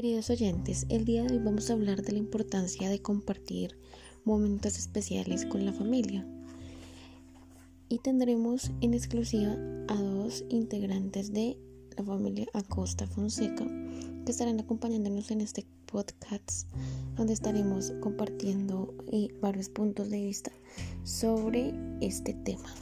Queridos oyentes, el día de hoy vamos a hablar de la importancia de compartir momentos especiales con la familia. Y tendremos en exclusiva a dos integrantes de la familia Acosta Fonseca que estarán acompañándonos en este podcast donde estaremos compartiendo eh, varios puntos de vista sobre este tema.